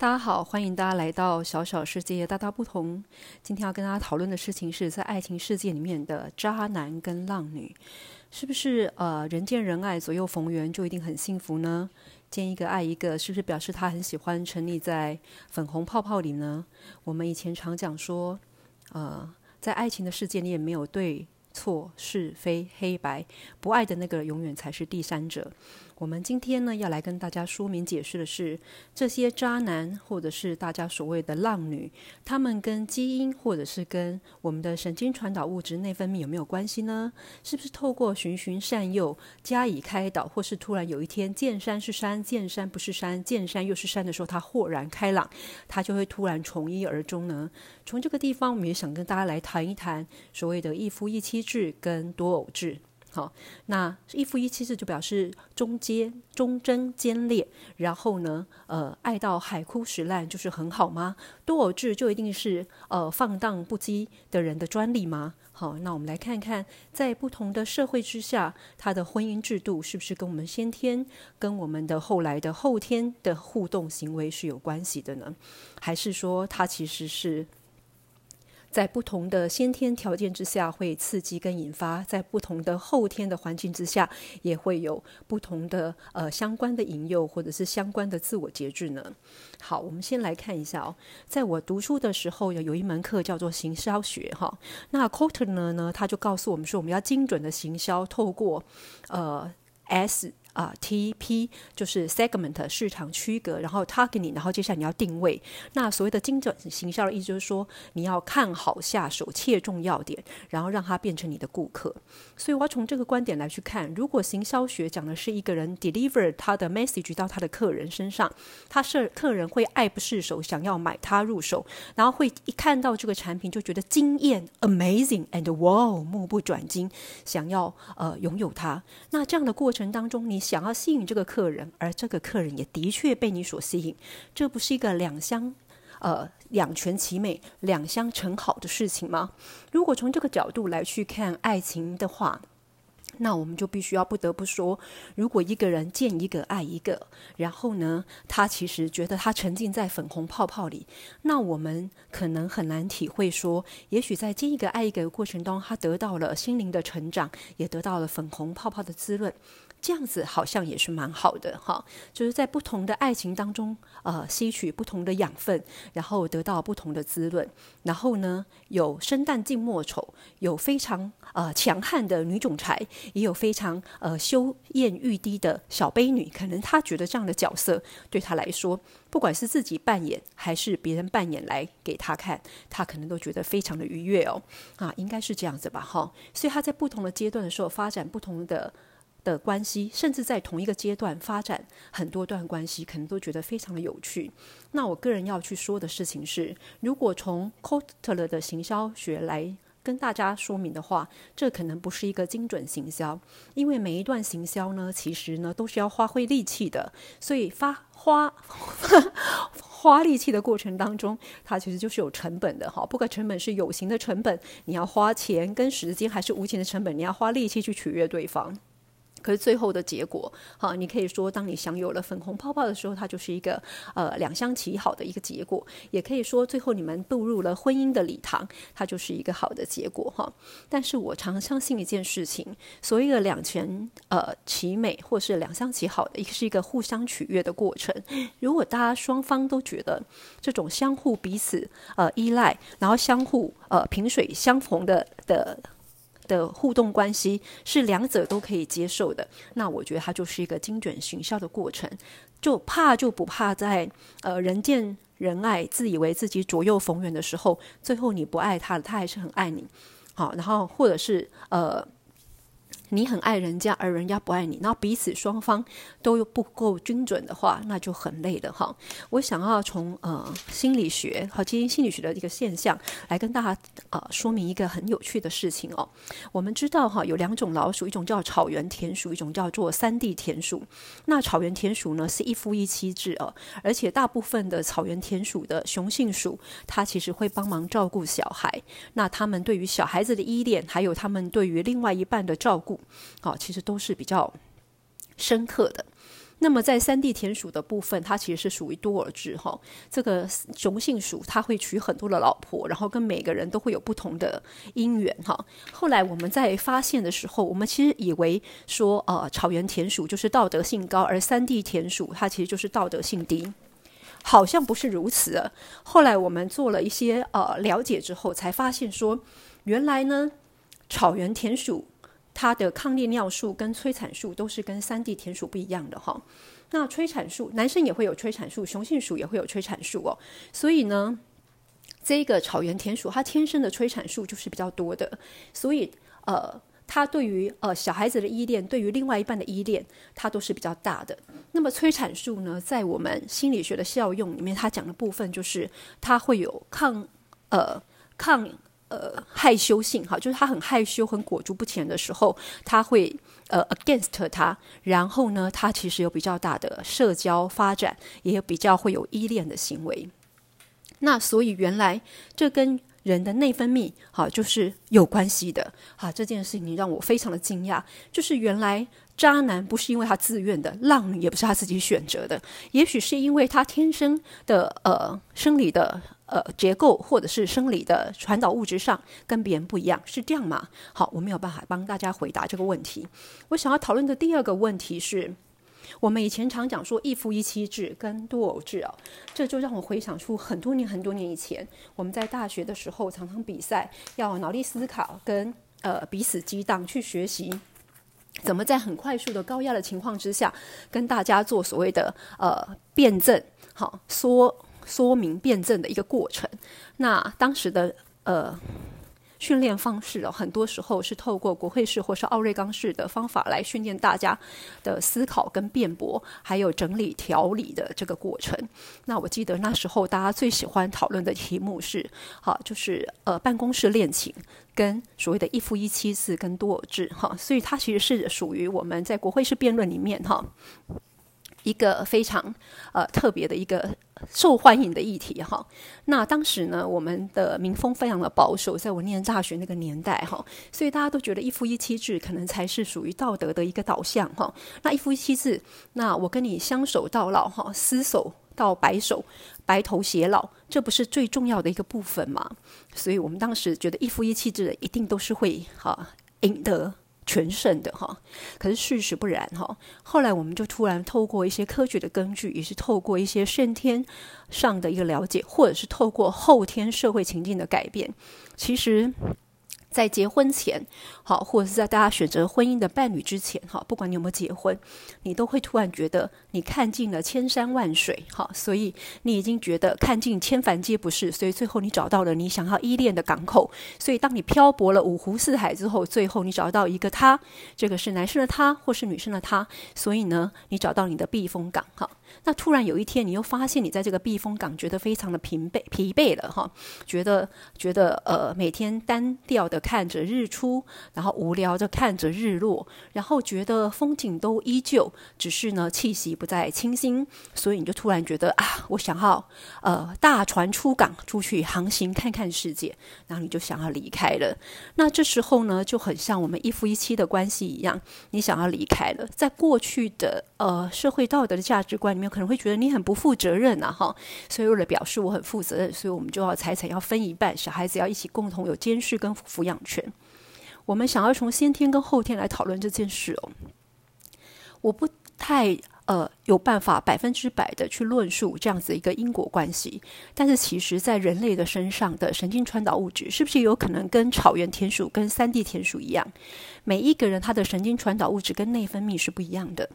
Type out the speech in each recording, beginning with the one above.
大家好，欢迎大家来到小小世界大大不同。今天要跟大家讨论的事情是在爱情世界里面的渣男跟浪女，是不是呃人见人爱、左右逢源就一定很幸福呢？见一个爱一个，是不是表示他很喜欢沉溺在粉红泡泡里呢？我们以前常讲说，呃，在爱情的世界里也没有对错是非黑白，不爱的那个永远才是第三者。我们今天呢，要来跟大家说明解释的是，这些渣男或者是大家所谓的浪女，他们跟基因或者是跟我们的神经传导物质内分泌有没有关系呢？是不是透过循循善诱加以开导，或是突然有一天见山是山，见山不是山，见山又是山的时候，他豁然开朗，他就会突然从一而终呢？从这个地方，我们也想跟大家来谈一谈所谓的一夫一妻制跟多偶制。好，那一夫一妻制就表示忠坚、忠贞、坚烈，然后呢，呃，爱到海枯石烂，就是很好吗？多偶制就一定是呃放荡不羁的人的专利吗？好，那我们来看看，在不同的社会之下，他的婚姻制度是不是跟我们先天、跟我们的后来的后天的互动行为是有关系的呢？还是说，它其实是？在不同的先天条件之下，会刺激跟引发；在不同的后天的环境之下，也会有不同的呃相关的引诱，或者是相关的自我节制呢。好，我们先来看一下哦。在我读书的时候，有有一门课叫做行销学哈。那 c o t e r 呢呢，他就告诉我们说，我们要精准的行销，透过呃 S。啊，T P 就是 segment 市场区隔，然后 targeting，然后接下来你要定位。那所谓的精准行销的意思就是说，你要看好下手，切中要点，然后让它变成你的顾客。所以我要从这个观点来去看，如果行销学讲的是一个人 deliver 他的 message 到他的客人身上，他是客人会爱不释手，想要买他入手，然后会一看到这个产品就觉得惊艳，amazing and wow，目不转睛，想要呃拥有它。那这样的过程当中，你。想要吸引这个客人，而这个客人也的确被你所吸引，这不是一个两相呃两全其美、两相成好的事情吗？如果从这个角度来去看爱情的话，那我们就必须要不得不说，如果一个人见一个爱一个，然后呢，他其实觉得他沉浸在粉红泡泡里，那我们可能很难体会说，也许在见一个爱一个的过程中，他得到了心灵的成长，也得到了粉红泡泡的滋润。这样子好像也是蛮好的哈，就是在不同的爱情当中，呃，吸取不同的养分，然后得到不同的滋润。然后呢，有生旦净末丑，有非常呃强悍的女总裁，也有非常呃羞艳欲滴的小卑女。可能她觉得这样的角色对她来说，不管是自己扮演还是别人扮演来给她看，她可能都觉得非常的愉悦哦。啊，应该是这样子吧哈。所以她在不同的阶段的时候，发展不同的。的关系，甚至在同一个阶段发展很多段关系，可能都觉得非常的有趣。那我个人要去说的事情是，如果从 Kotler 的行销学来跟大家说明的话，这可能不是一个精准行销，因为每一段行销呢，其实呢都是要花费力气的，所以发花 花力气的过程当中，它其实就是有成本的哈。不管成本是有形的成本，你要花钱跟时间，还是无形的成本，你要花力气去取悦对方。可是最后的结果，哈，你可以说，当你享有了粉红泡泡的时候，它就是一个呃两相其好的一个结果；也可以说，最后你们步入了婚姻的礼堂，它就是一个好的结果哈。但是我常相信一件事情，所谓的两全呃其美，或是两相其好的，一个是一个互相取悦的过程。如果大家双方都觉得这种相互彼此呃依赖，然后相互呃萍水相逢的的。的互动关系是两者都可以接受的，那我觉得它就是一个精准行销的过程。就怕就不怕在呃人见人爱、自以为自己左右逢源的时候，最后你不爱他了，他还是很爱你。好，然后或者是呃。你很爱人家，而人家不爱你，那彼此双方都不够精准的话，那就很累的哈。我想要从呃心理学和基因心理学的一个现象来跟大家呃说明一个很有趣的事情哦。我们知道哈，有两种老鼠，一种叫草原田鼠，一种叫做山地田鼠。那草原田鼠呢是一夫一妻制哦，而且大部分的草原田鼠的雄性鼠，它其实会帮忙照顾小孩。那他们对于小孩子的依恋，还有他们对于另外一半的照顾。好，其实都是比较深刻的。那么在三地田鼠的部分，它其实是属于多尔质哈。这个雄性鼠它会娶很多的老婆，然后跟每个人都会有不同的姻缘哈。后来我们在发现的时候，我们其实以为说，呃，草原田鼠就是道德性高，而三地田鼠它其实就是道德性低，好像不是如此。后来我们做了一些呃了解之后，才发现说，原来呢，草原田鼠。它的抗利尿素跟催产素都是跟三 D 田鼠不一样的哈。那催产素，男生也会有催产素，雄性鼠也会有催产素哦。所以呢，这个草原田鼠它天生的催产素就是比较多的。所以呃，它对于呃小孩子的依恋，对于另外一半的依恋，它都是比较大的。那么催产素呢，在我们心理学的效用里面，它讲的部分就是它会有抗呃抗。呃，害羞性哈，就是他很害羞、很裹足不前的时候，他会呃 against 他，然后呢，他其实有比较大的社交发展，也有比较会有依恋的行为。那所以原来这跟人的内分泌哈就是有关系的哈。这件事情让我非常的惊讶，就是原来渣男不是因为他自愿的，浪女也不是他自己选择的，也许是因为他天生的呃生理的。呃，结构或者是生理的传导物质上跟别人不一样，是这样吗？好，我没有办法帮大家回答这个问题。我想要讨论的第二个问题是，我们以前常讲说一夫一妻制跟多偶制哦，这就让我回想出很多年很多年以前，我们在大学的时候常常比赛，要脑力思考跟呃彼此激荡去学习，怎么在很快速的高压的情况之下，跟大家做所谓的呃辩证，好说。说明辩证的一个过程。那当时的呃训练方式哦，很多时候是透过国会式或是奥瑞冈式的方法来训练大家的思考跟辩驳，还有整理条理的这个过程。那我记得那时候大家最喜欢讨论的题目是，好，就是呃办公室恋情跟所谓的一夫一妻制跟多偶制哈，所以它其实是属于我们在国会式辩论里面哈。一个非常呃特别的一个受欢迎的议题哈。那当时呢，我们的民风非常的保守，在我念大学那个年代哈，所以大家都觉得一夫一妻制可能才是属于道德的一个导向哈。那一夫一妻制，那我跟你相守到老哈，厮守到白首，白头偕老，这不是最重要的一个部分吗？所以我们当时觉得一夫一妻制一定都是会哈赢得。全胜的哈，可是事实不然哈。后来我们就突然透过一些科学的根据，也是透过一些先天上的一个了解，或者是透过后天社会情境的改变，其实。在结婚前，好，或者是在大家选择婚姻的伴侣之前，哈，不管你有没有结婚，你都会突然觉得你看尽了千山万水，哈，所以你已经觉得看尽千帆皆不是，所以最后你找到了你想要依恋的港口。所以当你漂泊了五湖四海之后，最后你找到一个他，这个是男生的他，或是女生的他，所以呢，你找到你的避风港，哈。那突然有一天，你又发现你在这个避风港觉得非常的疲惫疲惫了哈，觉得觉得呃每天单调的看着日出，然后无聊的看着日落，然后觉得风景都依旧，只是呢气息不再清新，所以你就突然觉得啊，我想要呃大船出港出去航行看看世界，然后你就想要离开了。那这时候呢就很像我们一夫一妻的关系一样，你想要离开了，在过去的呃社会道德的价值观里面。可能会觉得你很不负责任呐，哈，所以为了表示我很负责任，所以我们就要财产要分一半，小孩子要一起共同有监视跟抚养权。我们想要从先天跟后天来讨论这件事哦，我不太。呃，有办法百分之百的去论述这样子一个因果关系，但是其实，在人类的身上的神经传导物质，是不是有可能跟草原田鼠、跟三地田鼠一样？每一个人他的神经传导物质跟内分泌是不一样的，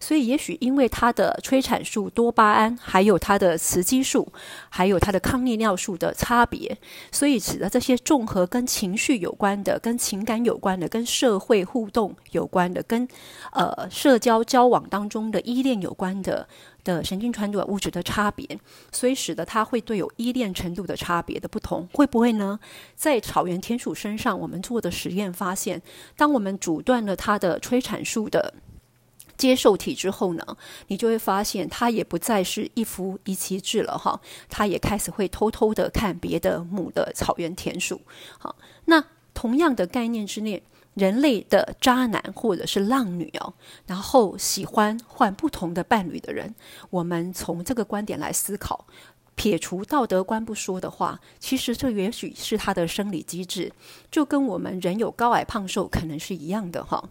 所以也许因为他的催产素、多巴胺，还有他的雌激素，还有他的抗利尿素的差别，所以使得这些综合跟情绪有关的、跟情感有关的、跟社会互动有关的、跟呃社交交往当中的依恋有关的的神经传导物质的差别，所以使得它会对有依恋程度的差别的不同，会不会呢？在草原田鼠身上，我们做的实验发现，当我们阻断了它的催产素的接受体之后呢，你就会发现它也不再是一夫一妻制了哈，它也开始会偷偷的看别的母的草原田鼠。好，那同样的概念之内。人类的渣男或者是浪女哦，然后喜欢换不同的伴侣的人，我们从这个观点来思考。撇除道德观不说的话，其实这也许是他的生理机制，就跟我们人有高矮胖瘦可能是一样的哈。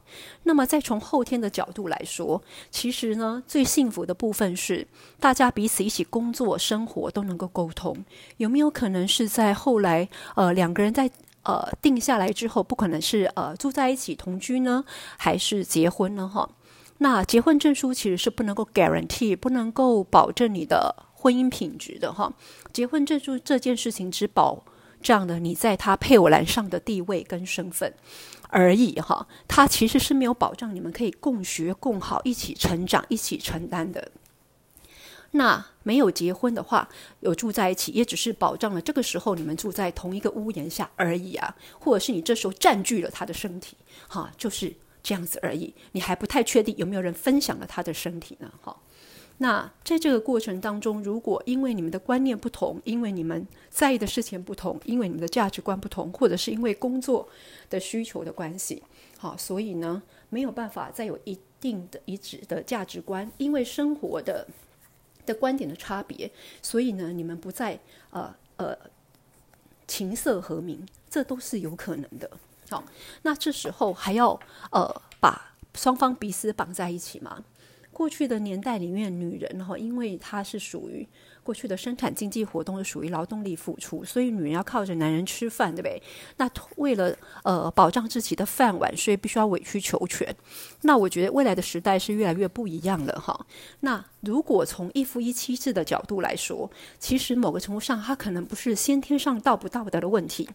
那么再从后天的角度来说，其实呢，最幸福的部分是大家彼此一起工作、生活都能够沟通。有没有可能是在后来呃两个人在呃定下来之后，不可能是呃住在一起同居呢，还是结婚呢？哈，那结婚证书其实是不能够 guarantee，不能够保证你的。婚姻品质的哈，结婚证书这件事情只保障了你在他配偶栏上的地位跟身份而已哈，它其实是没有保障你们可以共学共好、一起成长、一起承担的。那没有结婚的话，有住在一起，也只是保障了这个时候你们住在同一个屋檐下而已啊，或者是你这时候占据了他的身体，哈，就是这样子而已。你还不太确定有没有人分享了他的身体呢，哈。那在这个过程当中，如果因为你们的观念不同，因为你们在意的事情不同，因为你们的价值观不同，或者是因为工作的需求的关系，好，所以呢没有办法再有一定的一致的价值观，因为生活的的观点的差别，所以呢你们不再呃呃琴瑟和鸣，这都是有可能的。好，那这时候还要呃把双方彼此绑在一起吗？过去的年代里面，女人哈，因为她是属于。过去的生产经济活动是属于劳动力付出，所以女人要靠着男人吃饭，对不对？那为了呃保障自己的饭碗，所以必须要委曲求全。那我觉得未来的时代是越来越不一样了哈。那如果从一夫一妻制的角度来说，其实某个程度上，它可能不是先天上道不道德的问题，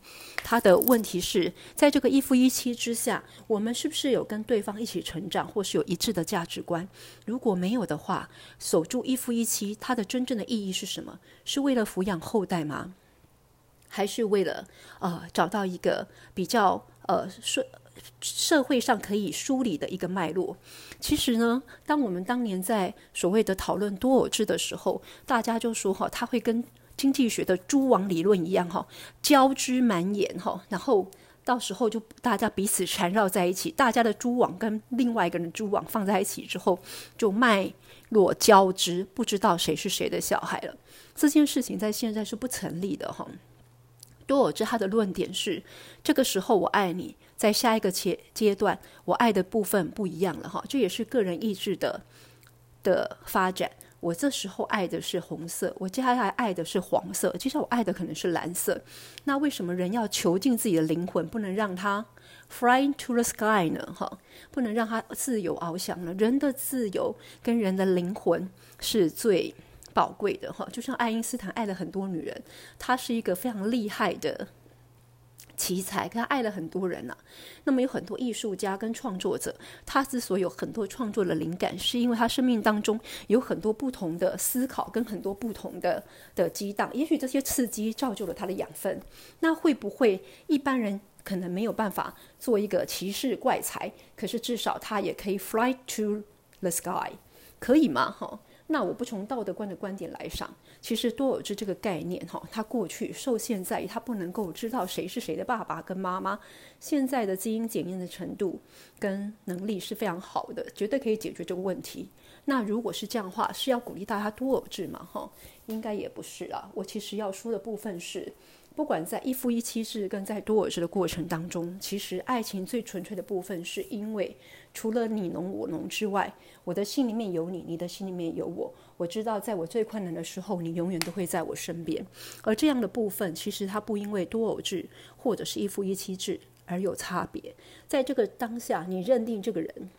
它的问题是在这个一夫一妻之下，我们是不是有跟对方一起成长，或是有一致的价值观？如果没有的话，守住一夫一妻，它的真正的意义是。什么？是为了抚养后代吗？还是为了呃找到一个比较呃社社会上可以梳理的一个脉络？其实呢，当我们当年在所谓的讨论多偶制的时候，大家就说哈，它会跟经济学的蛛网理论一样哈，交织蔓延哈，然后到时候就大家彼此缠绕在一起，大家的蛛网跟另外一个人蛛网放在一起之后，就脉。络交织，不知道谁是谁的小孩了。这件事情在现在是不成立的哈。多尔兹他的论点是：这个时候我爱你，在下一个阶阶段，我爱的部分不一样了哈。这也是个人意志的的发展。我这时候爱的是红色，我接下来爱的是黄色，接下来我爱的可能是蓝色。那为什么人要囚禁自己的灵魂，不能让它？Flying to the sky 呢？哈，不能让它自由翱翔呢。人的自由跟人的灵魂是最宝贵的哈。就像爱因斯坦爱了很多女人，他是一个非常厉害的奇才，他爱了很多人呐。那么有很多艺术家跟创作者，他之所以有很多创作的灵感，是因为他生命当中有很多不同的思考跟很多不同的的激荡。也许这些刺激造就了他的养分。那会不会一般人？可能没有办法做一个骑士怪才，可是至少他也可以 fly to the sky，可以吗？哈，那我不从道德观的观点来上，其实多尔兹这个概念，哈，他过去受限在于他不能够知道谁是谁的爸爸跟妈妈，现在的基因检验的程度跟能力是非常好的，绝对可以解决这个问题。那如果是这样的话，是要鼓励大家多尔治吗？哈，应该也不是啊。我其实要说的部分是。不管在一夫一妻制跟在多尔制的过程当中，其实爱情最纯粹的部分，是因为除了你侬我侬之外，我的心里面有你，你的心里面有我。我知道，在我最困难的时候，你永远都会在我身边。而这样的部分，其实它不因为多偶制或者是一夫一妻制而有差别。在这个当下，你认定这个人，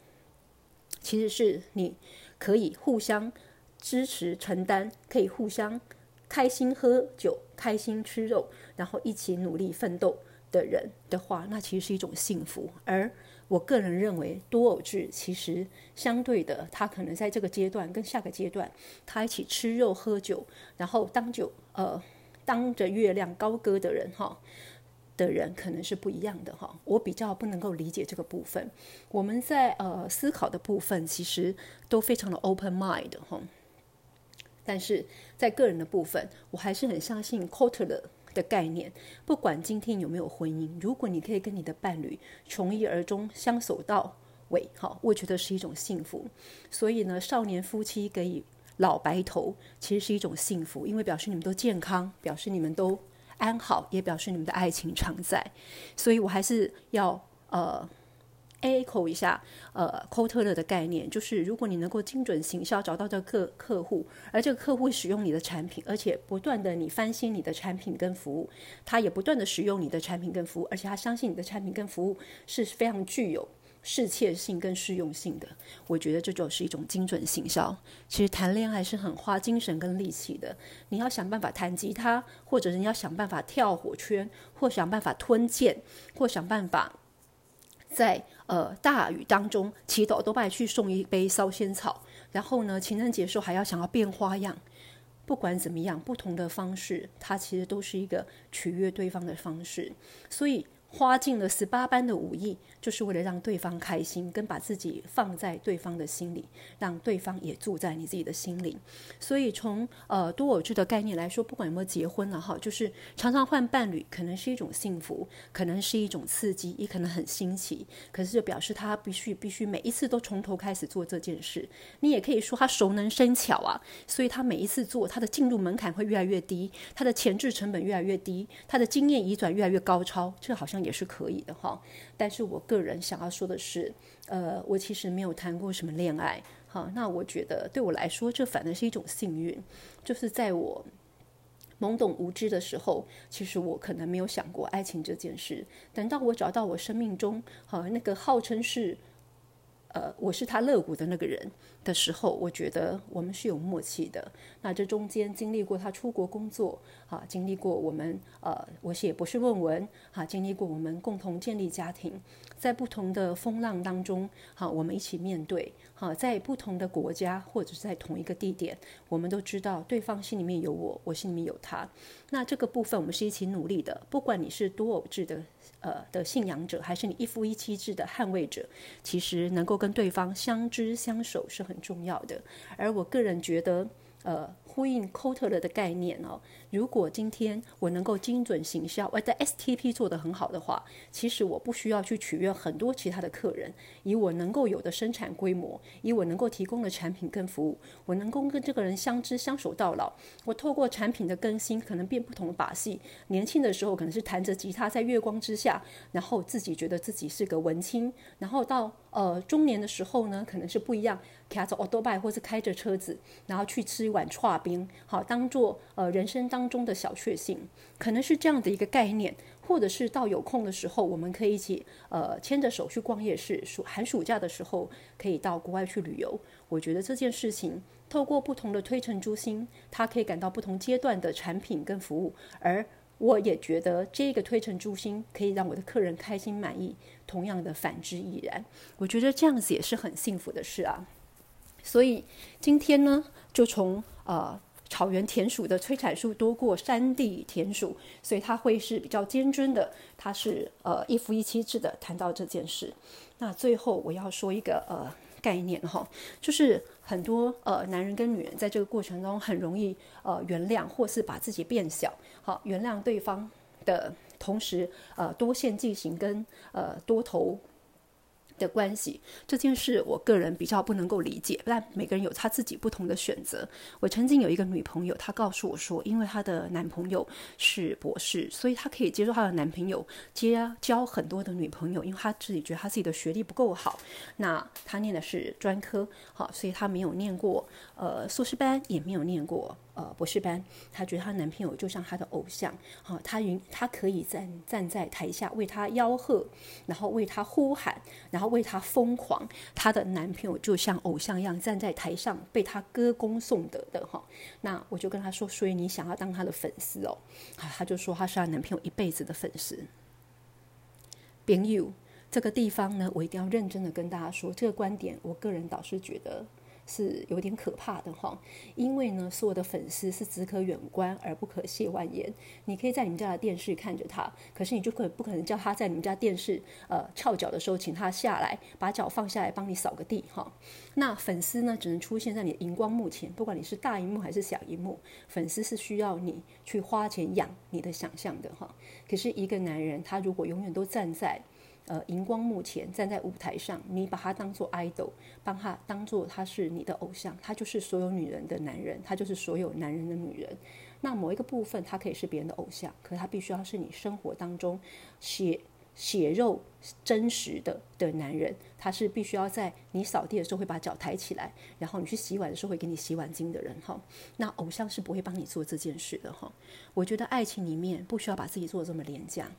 其实是你可以互相支持、承担，可以互相。开心喝酒，开心吃肉，然后一起努力奋斗的人的话，那其实是一种幸福。而我个人认为，多偶制其实相对的，他可能在这个阶段跟下个阶段，他一起吃肉喝酒，然后当酒呃当着月亮高歌的人哈的人，可能是不一样的哈。我比较不能够理解这个部分。我们在呃思考的部分，其实都非常的 open mind 哈。但是在个人的部分，我还是很相信 Cotter 的的概念。不管今天有没有婚姻，如果你可以跟你的伴侣从一而终，相守到尾，好，我觉得是一种幸福。所以呢，少年夫妻给予老白头，其实是一种幸福，因为表示你们都健康，表示你们都安好，也表示你们的爱情常在。所以我还是要呃。A 口一下，呃，c o t e r 的概念就是，如果你能够精准行销，找到这个客客户，而这个客户使用你的产品，而且不断的你翻新你的产品跟服务，他也不断的使用你的产品跟服务，而且他相信你的产品跟服务是非常具有适切性跟适用性的。我觉得这就是一种精准行销。其实谈恋爱是很花精神跟力气的，你要想办法弹吉他，或者是你要想办法跳火圈，或想办法吞剑，或想办法。在呃大雨当中祈祷，都拜去送一杯烧仙草。然后呢，情人节时候还要想要变花样。不管怎么样，不同的方式，它其实都是一个取悦对方的方式。所以。花尽了十八般的武艺，就是为了让对方开心，跟把自己放在对方的心里，让对方也住在你自己的心里。所以从呃多偶制的概念来说，不管有没有结婚了哈，就是常常换伴侣，可能是一种幸福，可能是一种刺激，也可能很新奇。可是就表示他必须必须每一次都从头开始做这件事。你也可以说他熟能生巧啊，所以他每一次做，他的进入门槛会越来越低，他的前置成本越来越低，他的经验移转越来越高超。这好像。也是可以的哈，但是我个人想要说的是，呃，我其实没有谈过什么恋爱，哈，那我觉得对我来说，这反而是一种幸运，就是在我懵懂无知的时候，其实我可能没有想过爱情这件事，等到我找到我生命中，好那个号称是。呃，我是他肋骨的那个人的时候，我觉得我们是有默契的。那这中间经历过他出国工作，啊，经历过我们呃，我写博士论文，啊，经历过我们共同建立家庭，在不同的风浪当中，好，我们一起面对，好，在不同的国家或者是在同一个地点，我们都知道对方心里面有我，我心里面有他。那这个部分我们是一起努力的，不管你是多偶制的。呃的信仰者，还是你一夫一妻制的捍卫者，其实能够跟对方相知相守是很重要的。而我个人觉得，呃。呼应 c o t e r 的概念哦，如果今天我能够精准行销，我的 STP 做得很好的话，其实我不需要去取悦很多其他的客人，以我能够有的生产规模，以我能够提供的产品跟服务，我能够跟这个人相知相守到老。我透过产品的更新，可能变不同的把戏。年轻的时候可能是弹着吉他在月光之下，然后自己觉得自己是个文青，然后到呃中年的时候呢，可能是不一样，开着 auto b i 或是开着车子，然后去吃一碗串。冰好，当做呃人生当中的小确幸，可能是这样的一个概念，或者是到有空的时候，我们可以一起呃牵着手去逛夜市。暑寒暑假的时候，可以到国外去旅游。我觉得这件事情，透过不同的推陈出新，它可以感到不同阶段的产品跟服务。而我也觉得这个推陈出新可以让我的客人开心满意。同样的，反之亦然。我觉得这样子也是很幸福的事啊。所以今天呢，就从呃草原田鼠的催产素多过山地田鼠，所以它会是比较尖尊的，它是呃一夫一妻制的。谈到这件事，那最后我要说一个呃概念哈，就是很多呃男人跟女人在这个过程中很容易呃原谅或是把自己变小，好原谅对方的同时呃多线进行跟呃多头。的关系这件事，我个人比较不能够理解，但每个人有他自己不同的选择。我曾经有一个女朋友，她告诉我说，因为她的男朋友是博士，所以她可以接受她的男朋友接交很多的女朋友，因为她自己觉得她自己的学历不够好。那她念的是专科，好，所以她没有念过呃硕士班，也没有念过。呃，博士班，她觉得她男朋友就像她的偶像，好，她云她可以站站在台下为她吆喝，然后为她呼喊，然后为她疯狂。她的男朋友就像偶像一样站在台上被她歌功颂德的哈。那我就跟她说，所以你想要当她的粉丝哦？啊，她就说她是她男朋友一辈子的粉丝。朋友，这个地方呢，我一定要认真的跟大家说，这个观点，我个人倒是觉得是有点可怕的哈，因为呢，所有的粉丝是只可远观而不可亵玩焉。你可以在你们家的电视看着他，可是你就可不可能叫他在你们家电视呃翘脚的时候，请他下来把脚放下来帮你扫个地哈。那粉丝呢，只能出现在你的荧光幕前，不管你是大荧幕还是小荧幕，粉丝是需要你去花钱养你的想象的哈。可是一个男人，他如果永远都站在呃，荧光幕前站在舞台上，你把他当做 idol，帮他当做他是你的偶像，他就是所有女人的男人，他就是所有男人的女人。那某一个部分，他可以是别人的偶像，可他必须要是你生活当中血血肉真实的的男人，他是必须要在你扫地的时候会把脚抬起来，然后你去洗碗的时候会给你洗碗巾的人哈。那偶像是不会帮你做这件事的哈。我觉得爱情里面不需要把自己做的这么廉价。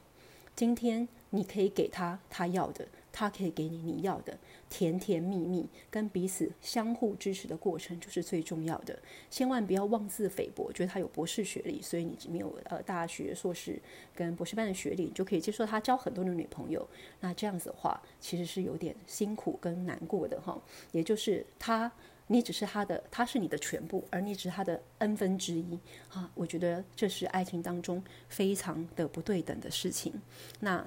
今天你可以给他他要的，他可以给你你要的，甜甜蜜蜜跟彼此相互支持的过程就是最重要的。千万不要妄自菲薄，觉得他有博士学历，所以你没有呃大学硕士跟博士班的学历，你就可以接受他交很多的女朋友。那这样子的话，其实是有点辛苦跟难过的哈。也就是他。你只是他的，他是你的全部，而你只是他的 n 分之一啊！我觉得这是爱情当中非常的不对等的事情。那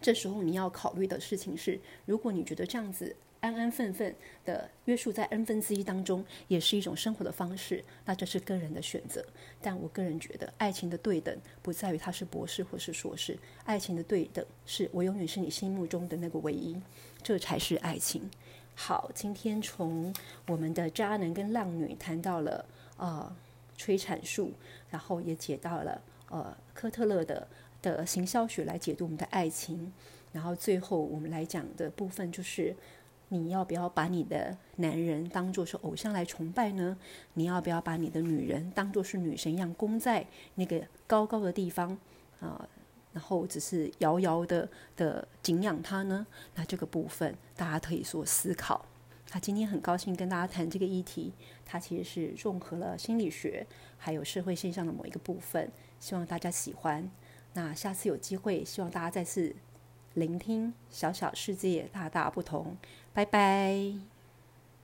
这时候你要考虑的事情是，如果你觉得这样子安安分分的约束在 n 分之一当中，也是一种生活的方式，那这是个人的选择。但我个人觉得，爱情的对等不在于他是博士或是硕士，爱情的对等是我永远是你心目中的那个唯一，这才是爱情。好，今天从我们的渣男跟浪女谈到了呃催产术，然后也解到了呃科特勒的的行销学来解读我们的爱情，然后最后我们来讲的部分就是你要不要把你的男人当做是偶像来崇拜呢？你要不要把你的女人当做是女神一样供在那个高高的地方啊？然后只是遥遥的的敬仰他呢？那这个部分大家可以说思考。他今天很高兴跟大家谈这个议题，它其实是融合了心理学还有社会现象的某一个部分，希望大家喜欢。那下次有机会，希望大家再次聆听小小世界大大不同。拜拜。